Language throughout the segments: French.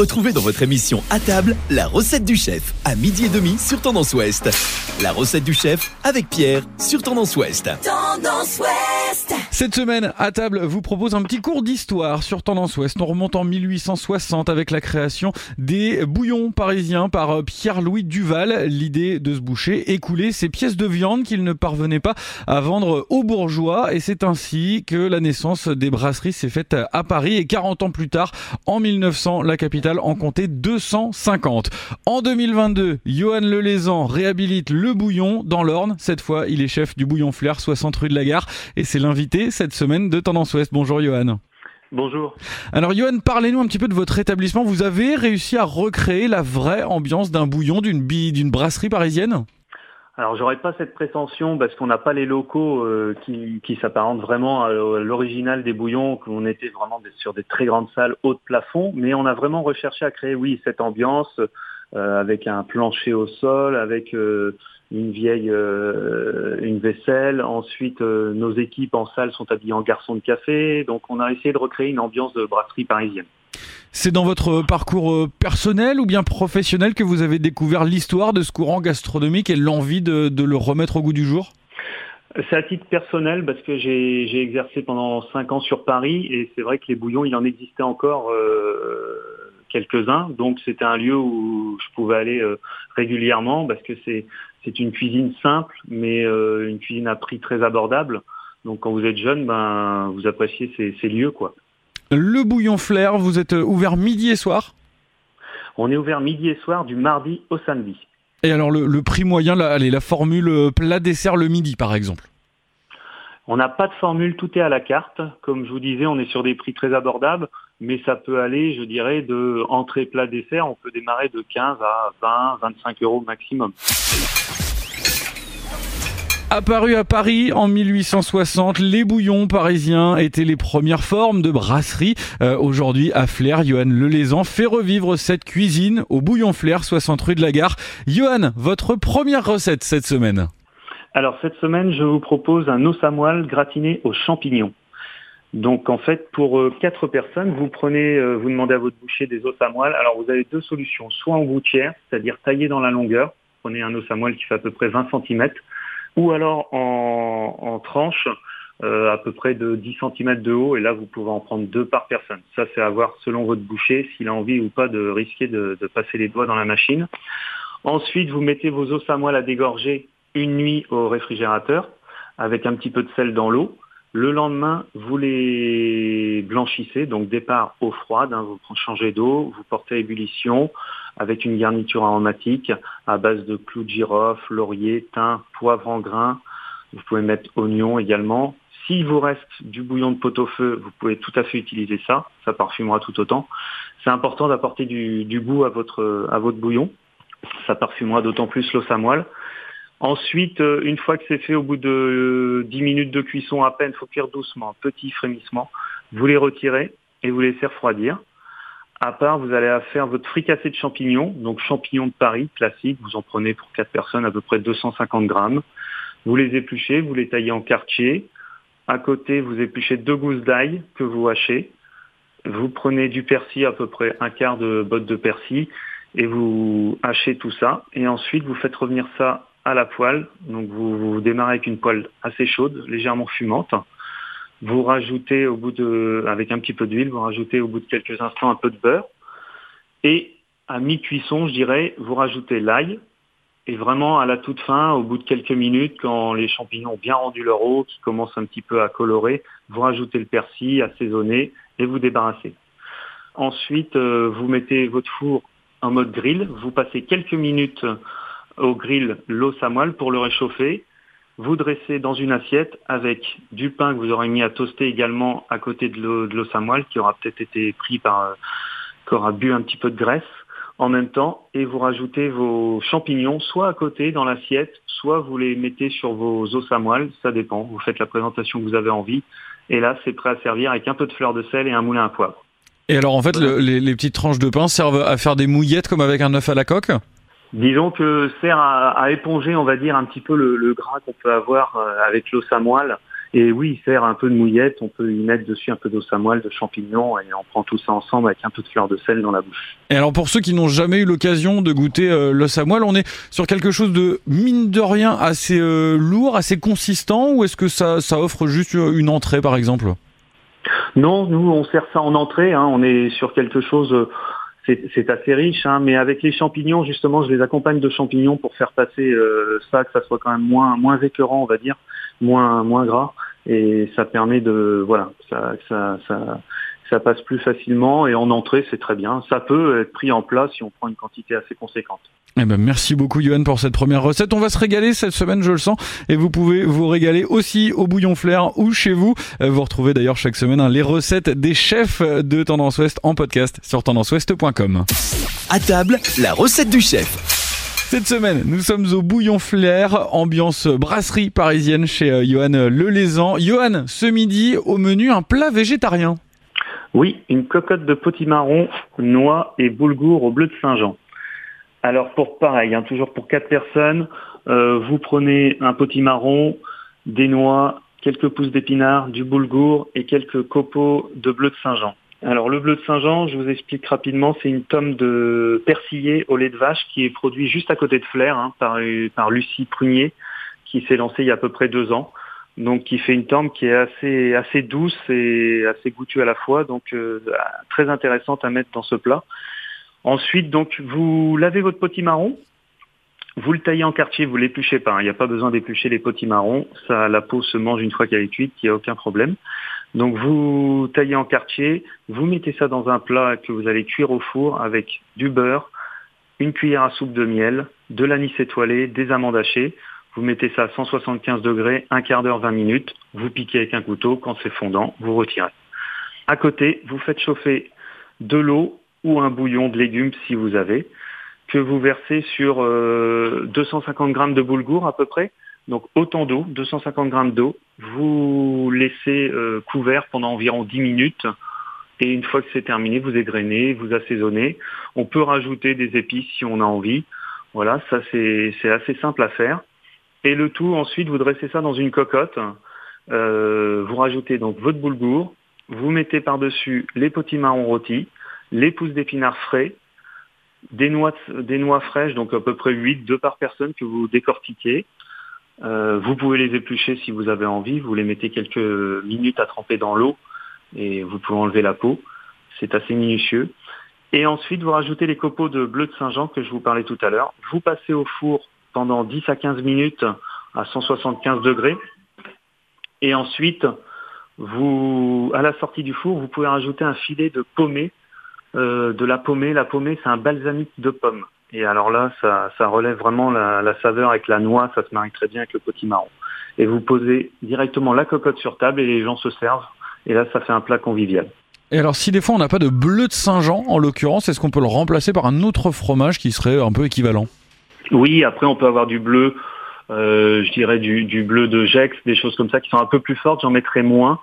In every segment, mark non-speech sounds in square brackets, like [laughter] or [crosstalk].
Retrouvez dans votre émission à table la recette du chef à midi et demi sur Tendance Ouest. La recette du chef avec Pierre sur Tendance Ouest. Tendance Ouest. Cette semaine, à table, vous propose un petit cours d'histoire sur Tendance Ouest. On remonte en 1860 avec la création des bouillons parisiens par euh, Pierre-Louis Duval. L'idée de ce boucher, écouler ces pièces de viande qu'il ne parvenait pas à vendre aux bourgeois. Et c'est ainsi que la naissance des brasseries s'est faite à Paris. Et 40 ans plus tard, en 1900, la capitale en comptait 250. En 2022, Johan Lelaisan réhabilite le bouillon dans l'Orne. Cette fois, il est chef du Bouillon Flair, 60 rue de la Gare. Et c'est l'invité cette semaine de Tendance Ouest. Bonjour Johan. Bonjour. Alors Johan, parlez-nous un petit peu de votre établissement. Vous avez réussi à recréer la vraie ambiance d'un bouillon, d'une d'une brasserie parisienne? Alors j'aurais pas cette prétention parce qu'on n'a pas les locaux euh, qui, qui s'apparentent vraiment à l'original des bouillons, qu'on était vraiment sur des très grandes salles haut de plafond, mais on a vraiment recherché à créer, oui, cette ambiance euh, avec un plancher au sol, avec euh, une vieille euh, une vaisselle. Ensuite, nos équipes en salle sont habillées en garçons de café. Donc, on a essayé de recréer une ambiance de brasserie parisienne. C'est dans votre parcours personnel ou bien professionnel que vous avez découvert l'histoire de ce courant gastronomique et l'envie de, de le remettre au goût du jour? C'est à titre personnel parce que j'ai exercé pendant cinq ans sur Paris et c'est vrai que les bouillons, il en existait encore euh, quelques-uns. Donc c'était un lieu où je pouvais aller euh, régulièrement parce que c'est c'est une cuisine simple, mais euh, une cuisine à prix très abordable. Donc quand vous êtes jeune, ben vous appréciez ces, ces lieux quoi. Le Bouillon Flair, vous êtes ouvert midi et soir? On est ouvert midi et soir du mardi au samedi. Et alors le, le prix moyen, la, allez, la formule euh, plat dessert le midi par exemple? On n'a pas de formule, tout est à la carte. Comme je vous disais, on est sur des prix très abordables, mais ça peut aller, je dirais, de entrée, plat, dessert, on peut démarrer de 15 à 20, 25 euros maximum. Apparu à Paris en 1860, les bouillons parisiens étaient les premières formes de brasserie. Euh, aujourd'hui, à Flair, Johan Lelaisan fait revivre cette cuisine au bouillon Flair, 60 rue de la Gare. Johan, votre première recette cette semaine? Alors cette semaine, je vous propose un os à moelle gratiné aux champignons. Donc en fait, pour euh, quatre personnes, vous prenez, euh, vous demandez à votre boucher des os à moelle. Alors vous avez deux solutions, soit en gouttière, c'est-à-dire taillé dans la longueur. Prenez un os à moelle qui fait à peu près 20 cm, ou alors en, en tranche, euh, à peu près de 10 cm de haut, et là vous pouvez en prendre deux par personne. Ça c'est à voir selon votre boucher s'il a envie ou pas de risquer de, de passer les doigts dans la machine. Ensuite, vous mettez vos os à moelle à dégorger une nuit au réfrigérateur avec un petit peu de sel dans l'eau. Le lendemain, vous les blanchissez, donc départ eau froide, hein, vous changez d'eau, vous portez à ébullition avec une garniture aromatique à base de clous de girofle, laurier, thym, poivre en grains. Vous pouvez mettre oignon également. S'il vous reste du bouillon de pot-au-feu, vous pouvez tout à fait utiliser ça, ça parfumera tout autant. C'est important d'apporter du, du, goût à votre, à votre bouillon, ça parfumera d'autant plus l'eau samoile. Ensuite, euh, une fois que c'est fait, au bout de 10 euh, minutes de cuisson à peine, il faut cuire doucement, petit frémissement. Vous les retirez et vous laissez refroidir. À part, vous allez faire votre fricassé de champignons, donc champignons de Paris, classique. Vous en prenez pour 4 personnes à peu près 250 grammes. Vous les épluchez, vous les taillez en quartier. À côté, vous épluchez deux gousses d'ail que vous hachez. Vous prenez du persil, à peu près un quart de botte de persil, et vous hachez tout ça. Et ensuite, vous faites revenir ça à la poêle. Donc vous, démarrez avec une poêle assez chaude, légèrement fumante. Vous rajoutez au bout de, avec un petit peu d'huile, vous rajoutez au bout de quelques instants un peu de beurre. Et à mi-cuisson, je dirais, vous rajoutez l'ail. Et vraiment à la toute fin, au bout de quelques minutes, quand les champignons ont bien rendu leur eau, qui commencent un petit peu à colorer, vous rajoutez le persil, assaisonné, et vous débarrassez. Ensuite, euh, vous mettez votre four en mode grill, vous passez quelques minutes au grill l'eau samoile pour le réchauffer. Vous dressez dans une assiette avec du pain que vous aurez mis à toaster également à côté de l'eau samoile qui aura peut-être été pris par, euh, qui aura bu un petit peu de graisse en même temps et vous rajoutez vos champignons soit à côté dans l'assiette, soit vous les mettez sur vos os à moelle, ça dépend. Vous faites la présentation que vous avez envie et là c'est prêt à servir avec un peu de fleur de sel et un moulin à poivre. Et alors en fait les, les, petites tranches de pain servent à faire des mouillettes comme avec un œuf à la coque? Disons que sert à, éponger, on va dire, un petit peu le, gras qu'on peut avoir euh, avec à moelle Et oui, il sert un peu de mouillette, on peut y mettre dessus un peu d'eau samoile, de champignons, et on prend tout ça ensemble avec un peu de fleur de sel dans la bouche. Et alors pour ceux qui n'ont jamais eu l'occasion de goûter euh, le samoile, on est sur quelque chose de mine de rien assez euh, lourd, assez consistant, ou est-ce que ça, ça offre juste une entrée par exemple? Non, nous on sert ça en entrée, hein. on est sur quelque chose... Euh, c'est assez riche, hein, mais avec les champignons, justement, je les accompagne de champignons pour faire passer ça, que ça soit quand même moins, moins écœurant, on va dire, moins, moins gras. Et ça permet de voilà ça, ça, ça, ça passe plus facilement et en entrée c'est très bien. Ça peut être pris en place si on prend une quantité assez conséquente. Eh ben, merci beaucoup Johan pour cette première recette. On va se régaler cette semaine, je le sens, et vous pouvez vous régaler aussi au bouillon flair ou chez vous. Euh, vous retrouvez d'ailleurs chaque semaine hein, les recettes des chefs de Tendance Ouest en podcast sur tendanceouest.com. À table, la recette du chef. Cette semaine, nous sommes au Bouillon Flair, ambiance brasserie parisienne chez euh, Johan Lelaisan. Johan, ce midi, au menu, un plat végétarien. Oui, une cocotte de potimarron, noix et boulgour au bleu de Saint-Jean. Alors pour pareil, hein, toujours pour quatre personnes, euh, vous prenez un potimarron, des noix, quelques pousses d'épinards, du boulgour et quelques copeaux de bleu de Saint-Jean. Alors le bleu de Saint-Jean, je vous explique rapidement, c'est une tome de persillé au lait de vache qui est produit juste à côté de Flair hein, par, par Lucie Prunier, qui s'est lancée il y a à peu près deux ans. Donc qui fait une tome qui est assez assez douce et assez goûtue à la fois, donc euh, très intéressante à mettre dans ce plat. Ensuite, donc vous lavez votre potimarron, vous le taillez en quartier, vous l'épluchez pas. Hein. Il n'y a pas besoin d'éplucher les potimarrons. Ça, la peau se mange une fois qu'elle est cuite, il n'y a aucun problème. Donc vous taillez en quartier, vous mettez ça dans un plat que vous allez cuire au four avec du beurre, une cuillère à soupe de miel, de l'anis étoilé, des amandes hachées. Vous mettez ça à 175 degrés, un quart d'heure, 20 minutes. Vous piquez avec un couteau. Quand c'est fondant, vous retirez. À côté, vous faites chauffer de l'eau ou un bouillon de légumes si vous avez, que vous versez sur 250 euh, grammes de boulgour à peu près. Donc autant d'eau, 250 grammes d'eau, vous laissez euh, couvert pendant environ 10 minutes et une fois que c'est terminé, vous égrenez, vous assaisonnez. On peut rajouter des épices si on a envie. Voilà, ça c'est assez simple à faire. Et le tout, ensuite, vous dressez ça dans une cocotte. Euh, vous rajoutez donc votre boulgour. Vous mettez par-dessus les potimarrons rôtis, les pousses d'épinards frais, des noix, fraîches, donc à peu près 8, 2 par personne que vous décortiquez. Euh, vous pouvez les éplucher si vous avez envie. Vous les mettez quelques minutes à tremper dans l'eau et vous pouvez enlever la peau. C'est assez minutieux. Et ensuite, vous rajoutez les copeaux de bleu de Saint-Jean que je vous parlais tout à l'heure. Vous passez au four pendant 10 à 15 minutes à 175 degrés. Et ensuite, vous, à la sortie du four, vous pouvez rajouter un filet de pommée. Euh, de la pommée, la pommée, c'est un balsamique de pomme. Et alors là, ça, relève vraiment la, saveur avec la noix, ça se marie très bien avec le potimarron. Et vous posez directement la cocotte sur table et les gens se servent. Et là, ça fait un plat convivial. Et alors, si des fois on n'a pas de bleu de Saint-Jean, en l'occurrence, est-ce qu'on peut le remplacer par un autre fromage qui serait un peu équivalent? Oui, après on peut avoir du bleu, euh, je dirais du, du, bleu de Gex, des choses comme ça qui sont un peu plus fortes, j'en mettrai moins.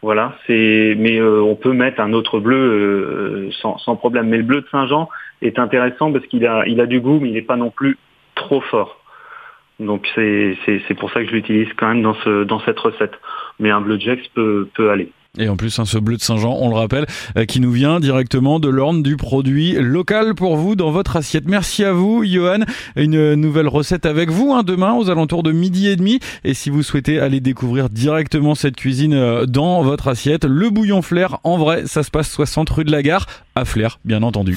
Voilà, c'est mais euh, on peut mettre un autre bleu euh, sans, sans, problème. Mais le bleu de Saint-Jean est intéressant parce qu'il a, il a du goût, mais il n'est pas non plus trop fort. Donc c'est, pour ça que je l'utilise quand même dans, ce, dans cette recette. Mais un bleu de Jex peut, peut aller. Et en plus, hein, ce bleu de Saint-Jean, on le rappelle, euh, qui nous vient directement de l'orne du produit local pour vous dans votre assiette. Merci à vous, Johan. Une nouvelle recette avec vous hein, demain aux alentours de midi et demi. Et si vous souhaitez aller découvrir directement cette cuisine euh, dans votre assiette, le bouillon flair, en vrai, ça se passe 60 rue de la Gare, à Flair, bien entendu.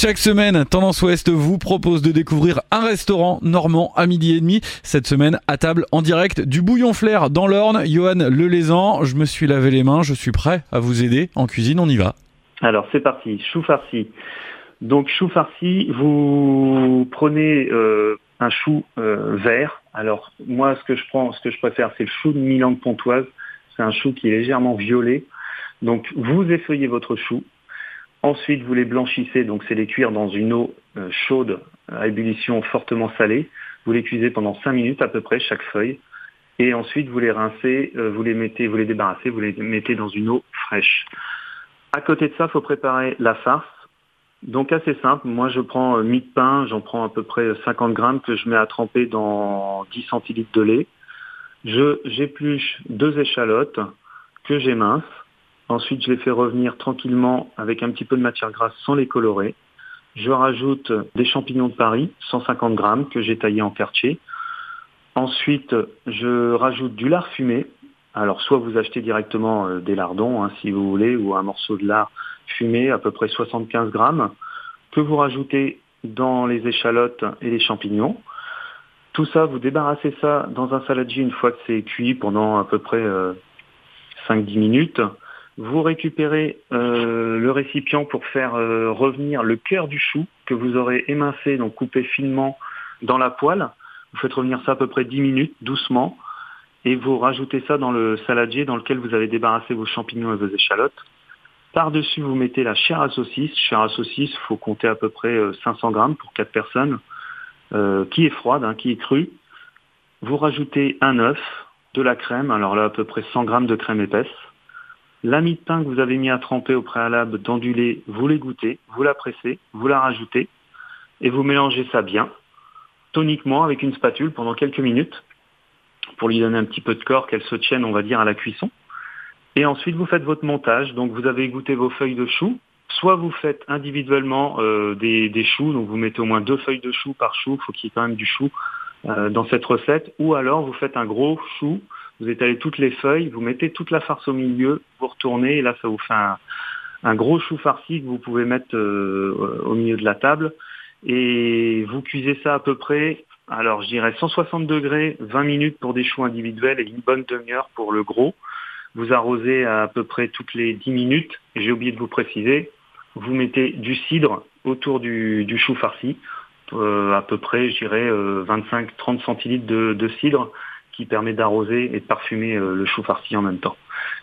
Chaque semaine, Tendance Ouest vous propose de découvrir un restaurant normand à midi et demi. Cette semaine, à table en direct du Bouillon Flair dans l'Orne. Johan Lelaisan, je me suis lavé les mains, je suis prêt à vous aider en cuisine, on y va. Alors c'est parti, chou farci. Donc chou farci, vous prenez euh, un chou euh, vert. Alors moi, ce que je prends, ce que je préfère, c'est le chou de Milan de Pontoise. C'est un chou qui est légèrement violet. Donc vous effeuillez votre chou, Ensuite, vous les blanchissez, donc c'est les cuire dans une eau euh, chaude à ébullition fortement salée. Vous les cuisez pendant 5 minutes à peu près chaque feuille. Et ensuite, vous les rincez, euh, vous les mettez, vous les débarrassez, vous les mettez dans une eau fraîche. À côté de ça, il faut préparer la farce. Donc assez simple, moi je prends euh, mie de pain, j'en prends à peu près 50 grammes que je mets à tremper dans 10 centilitres de lait. Je j'épluche deux échalotes que j'émince. Ensuite, je les fais revenir tranquillement avec un petit peu de matière grasse sans les colorer. Je rajoute des champignons de Paris, 150 grammes, que j'ai taillés en quartier. Ensuite, je rajoute du lard fumé. Alors, soit vous achetez directement euh, des lardons, hein, si vous voulez, ou un morceau de lard fumé, à peu près 75 grammes, que vous rajoutez dans les échalotes et les champignons. Tout ça, vous débarrassez ça dans un saladier une fois que c'est cuit pendant à peu près 5-10 euh, minutes. Vous récupérez euh, le récipient pour faire euh, revenir le cœur du chou que vous aurez émincé, donc coupé finement dans la poêle. Vous faites revenir ça à peu près 10 minutes, doucement, et vous rajoutez ça dans le saladier dans lequel vous avez débarrassé vos champignons et vos échalotes. Par-dessus, vous mettez la chair à saucisse. Chair à saucisse, il faut compter à peu près 500 grammes pour 4 personnes. Euh, qui est froide, hein, qui est crue. Vous rajoutez un œuf, de la crème, alors là à peu près 100 grammes de crème épaisse. La mie de pain que vous avez mis à tremper au préalable dans du lait, vous l'égouttez, vous la pressez, vous la rajoutez et vous mélangez ça bien, toniquement avec une spatule pendant quelques minutes pour lui donner un petit peu de corps, qu'elle se tienne, on va dire, à la cuisson. Et ensuite, vous faites votre montage. Donc, vous avez égoutter vos feuilles de chou, Soit vous faites individuellement euh, des, choux, donc vous mettez au moins deux feuilles de chou par chou, il faut qu'il y ait quand même du chou euh, dans cette recette, ou alors vous faites un gros chou, vous étalez toutes les feuilles, vous mettez toute la farce au milieu, vous retournez, et là ça vous fait un, gros chou farci que vous pouvez mettre euh, au milieu de la table, et vous cuisez ça à peu près, alors je dirais 160 degrés, 20 minutes pour des choux individuels et une bonne demi-heure pour le gros. Vous arrosez à, peu près toutes les 10 minutes. J'ai oublié de vous préciser, vous mettez du cidre autour du, chou farci, euh, à peu près, je dirais, 25-30 euh, centilitres de, cidre qui permet d'arroser et de parfumer euh, le chou farci en même temps.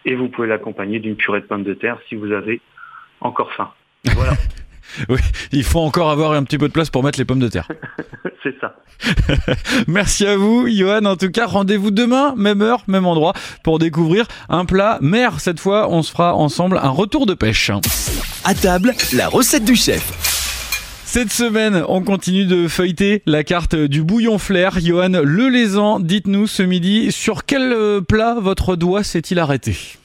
Et vous pouvez l'accompagner d'une purée de pommes de terre si vous avez encore faim. Voilà. [laughs] oui, il faut encore avoir un petit peu de place pour mettre les pommes de terre. [laughs] C'est ça. [laughs] Merci à vous, Johan. En tout cas, rendez-vous demain, même heure, même endroit, pour découvrir un plat mer. Cette fois, on se fera ensemble un retour de pêche. À table, la recette du chef. Cette semaine, on continue de feuilleter la carte du bouillon flair. Johan Lelaisan, dites-nous ce midi, sur quel euh, plat votre doigt s'est-il arrêté?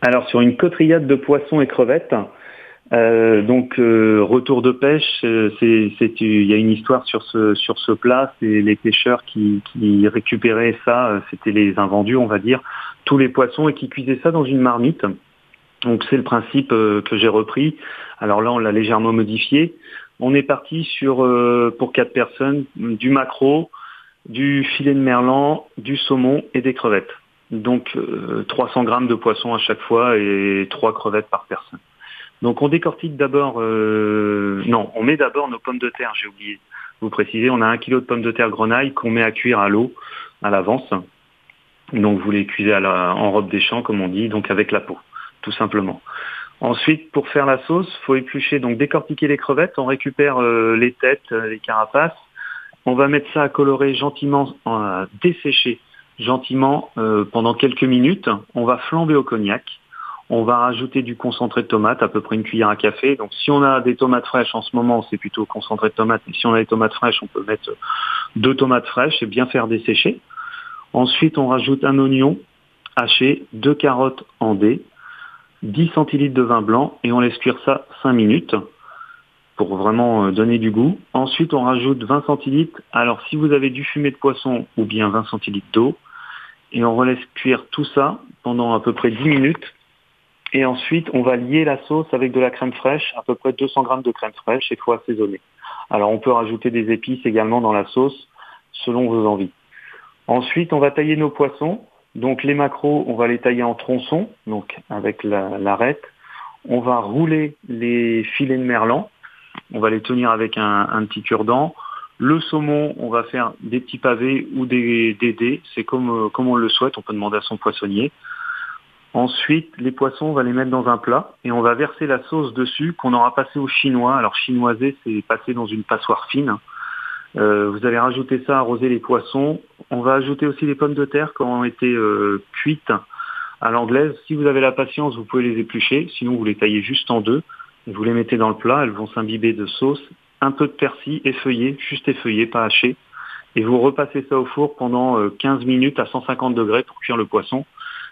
Alors, sur une cotrillade de poissons et crevettes. Euh, donc euh, retour de pêche, il y a une histoire sur ce plat. C'est les pêcheurs qui, récupéraient ça, c'était les invendus, on va dire, tous les poissons et qui cuisaient ça dans une marmite. Donc c'est le principe que j'ai repris. Alors là, on l'a légèrement modifié. On est parti sur, euh, pour quatre personnes, du maquereau, du filet de merlan, du saumon et des crevettes. Donc 300 euh, grammes de poisson à chaque fois et trois crevettes par personne. Donc on décortique d'abord, non, on met d'abord nos pommes de terre, j'ai oublié de vous préciser, on a un kilo de pommes de terre grenaille qu'on met à cuire à l'eau à l'avance. Donc vous les cuisez en robe des champs, comme on dit, donc avec la peau tout simplement. Ensuite, pour faire la sauce, faut éplucher, donc décortiquer les crevettes. On récupère euh, les têtes, euh, les carapaces. On va mettre ça à colorer gentiment, à dessécher gentiment euh, pendant quelques minutes. On va flamber au cognac. On va rajouter du concentré de tomate, à peu près une cuillère à café. Donc si on a des tomates fraîches en ce moment, c'est plutôt concentré de tomate. Mais si on a des tomates fraîches, on peut mettre deux tomates fraîches et bien faire dessécher. Ensuite, on rajoute un oignon haché, deux carottes en dés, 10 centilitres de vin blanc et on laisse cuire ça 5 minutes pour vraiment euh, donner du goût. Ensuite, on rajoute 20 centilitres. Alors, si vous avez du fumet de poisson ou bien 20 centilitres d'eau, et on relaisse cuire tout ça pendant à peu près 10 minutes. Et ensuite, on va lier la sauce avec de la crème fraîche, à peu près 200 grammes de crème fraîche, et il faut assaisonner. Alors, on peut rajouter des épices également dans la sauce, selon vos envies. Ensuite, on va tailler nos poissons. Donc les macros, on va les tailler en tronçons, donc avec l'arête. on va rouler les filets de merlan. On va les tenir avec un, petit cure-dent. Le saumon, on va faire des petits pavés ou des, dés. C'est comme, comme on le souhaite. On peut demander à son poissonnier. Ensuite, les poissons, on va les mettre dans un plat et on va verser la sauce dessus qu'on aura passé au chinois. Alors chinoiser, c'est passer dans une passoire fine. Euh, vous allez rajouter ça, arroser les poissons. On va ajouter aussi les pommes de terre qui ont été euh, cuites à l'anglaise. Si vous avez la patience, vous pouvez les éplucher. Sinon, vous les taillez juste en deux. Vous les mettez dans le plat. Elles vont s'imbiber de sauce. Un peu de persil effeuillé, juste effeuillé, pas haché. et vous repassez ça au four pendant 15 minutes à 150 degrés pour cuire le poisson.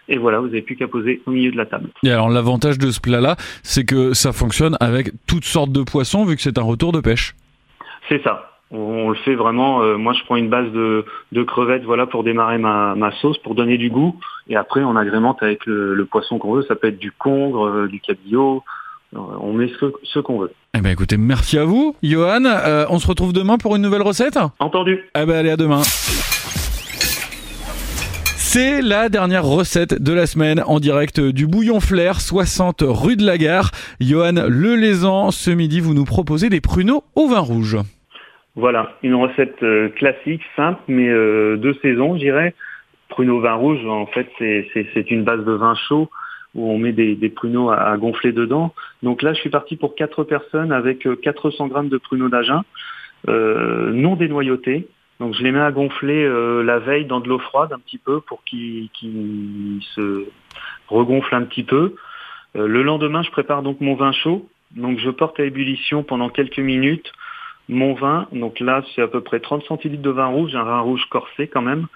Et voilà, vous n'avez plus qu'à poser au milieu de la table. Et alors l'avantage de ce plat-là, c'est que ça fonctionne avec toutes sortes de poissons vu que c'est un retour de pêche. C'est ça. On, le fait vraiment. Euh, moi, je prends une base de, crevettes, voilà, pour démarrer ma, sauce, pour donner du goût. Et après, on agrémente avec le, poisson qu'on veut. Ça peut être du congre, euh, du cabillaud. Euh, on met ce, qu'on veut. Eh ben écoutez, merci à vous, Johan. on se retrouve demain pour une nouvelle recette? Entendu. Eh ben allez à demain. C'est la dernière recette de la semaine en direct du Bouillon Flair, 60 rue de la Gare. Johan Lelaisan, ce midi, vous nous proposez des pruneaux au vin rouge. Voilà, une recette euh, classique, simple, mais euh, de saison, je dirais. Pruneaux vin rouge, en fait, c'est une base de vin chaud où on met des, pruneaux à, gonfler dedans. Donc là, je suis parti pour 4 personnes avec 400 euh, grammes de pruneaux d'Agen, non dénoyautés. Donc je les mets à gonfler la veille dans de l'eau froide un petit peu pour qu'ils se regonflent un petit peu. Le lendemain, je prépare donc mon vin chaud. Donc je porte à ébullition pendant quelques minutes mon vin. Donc là, c'est à peu près 30 centilitres de vin rouge, un vin rouge corsé quand même.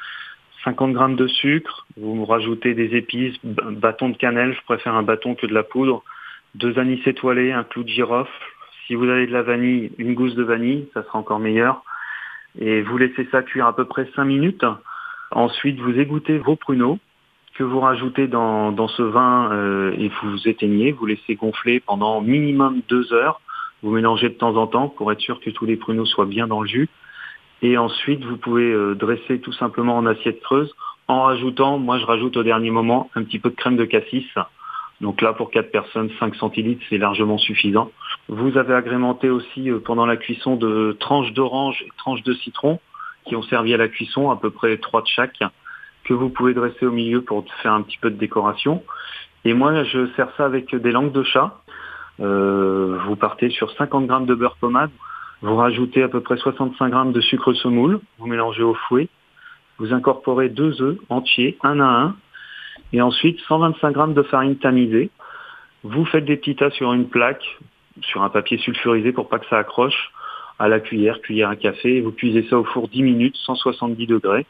50 grammes de sucre, vous rajoutez des épices, bâton de cannelle, je préfère un bâton que de la poudre, deux anis étoilés, un clou de girofle. Si vous avez de la vanille, une gousse de vanille, ça sera encore meilleur et vous laissez ça cuire à peu près 5 minutes. Ensuite, vous égouttez vos pruneaux que vous rajoutez dans, ce vin euh, et vous éteignez. Vous laissez gonfler pendant minimum 2 heures. Vous mélangez de temps en temps pour être sûr que tous les pruneaux soient bien dans le jus. Et ensuite, vous pouvez euh, dresser tout simplement en assiette creuse en rajoutant, moi je rajoute au dernier moment, un petit peu de crème de cassis donc là, pour 4 personnes, 5 centilitres, c'est largement suffisant. Vous avez agrémenté aussi euh, pendant la cuisson de tranches d'orange et tranches de citron qui ont servi à la cuisson, à peu près 3 de chaque, que vous pouvez dresser au milieu pour faire un petit peu de décoration. Et moi, je sers ça avec des langues de chat. Euh, vous partez sur 50 grammes de beurre pommade, vous rajoutez à peu près 65 grammes de sucre semoule, vous mélangez au fouet, vous incorporez deux œufs entiers, un à un, et ensuite, 125 grammes de farine tamisée. Vous faites des petits tas sur une plaque, sur un papier sulfurisé pour pas que ça accroche, à la cuillère, cuillère à café. Et vous cuisez ça au four 10 minutes, 170 degrés.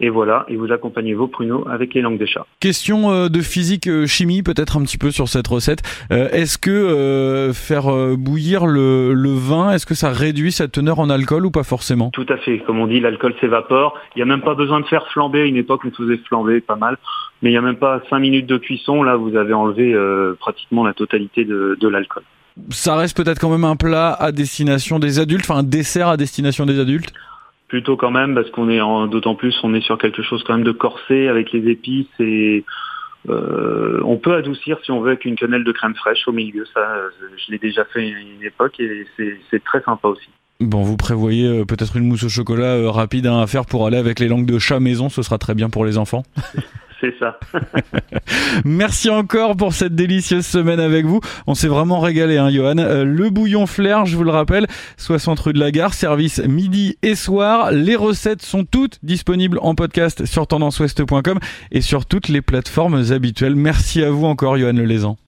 Et voilà, et vous accompagnez vos pruneaux avec les langues des chats. Question euh, de physique euh, chimie, peut-être un petit peu sur cette recette. Euh, est-ce que faire bouillir le, vin, est-ce que ça réduit sa teneur en alcool ou pas forcément? Tout à fait. Comme on dit, l'alcool s'évapore. Il n'y a même pas besoin de faire flamber. À une époque, on faisait flamber pas mal. Mais il n'y a même pas 5 minutes de cuisson. Là, vous avez enlevé pratiquement la totalité de, de l'alcool. Ça reste peut-être quand même un plat à destination des adultes, enfin un dessert à destination des adultes? Plutôt quand même parce qu'on est d'autant plus on est sur quelque chose quand même de corsé avec les épices et euh, on peut adoucir si on veut avec une quenelle de crème fraîche au milieu. Ça, je l'ai déjà fait à une époque et c'est très sympa aussi. Bon, vous prévoyez euh, peut-être une mousse au chocolat euh, rapide à faire pour aller avec les langues de chat maison, ce sera très bien pour les enfants. [laughs] C'est ça. [laughs] Merci encore pour cette délicieuse semaine avec vous. On s'est vraiment régalé, hein, Johan. Euh, le bouillon flair, je vous le rappelle, 60 rue de la Gare, service midi et soir. Les recettes sont toutes disponibles en podcast sur tendanceouest.com et sur toutes les plateformes habituelles. Merci à vous encore, Johan Lelaisan.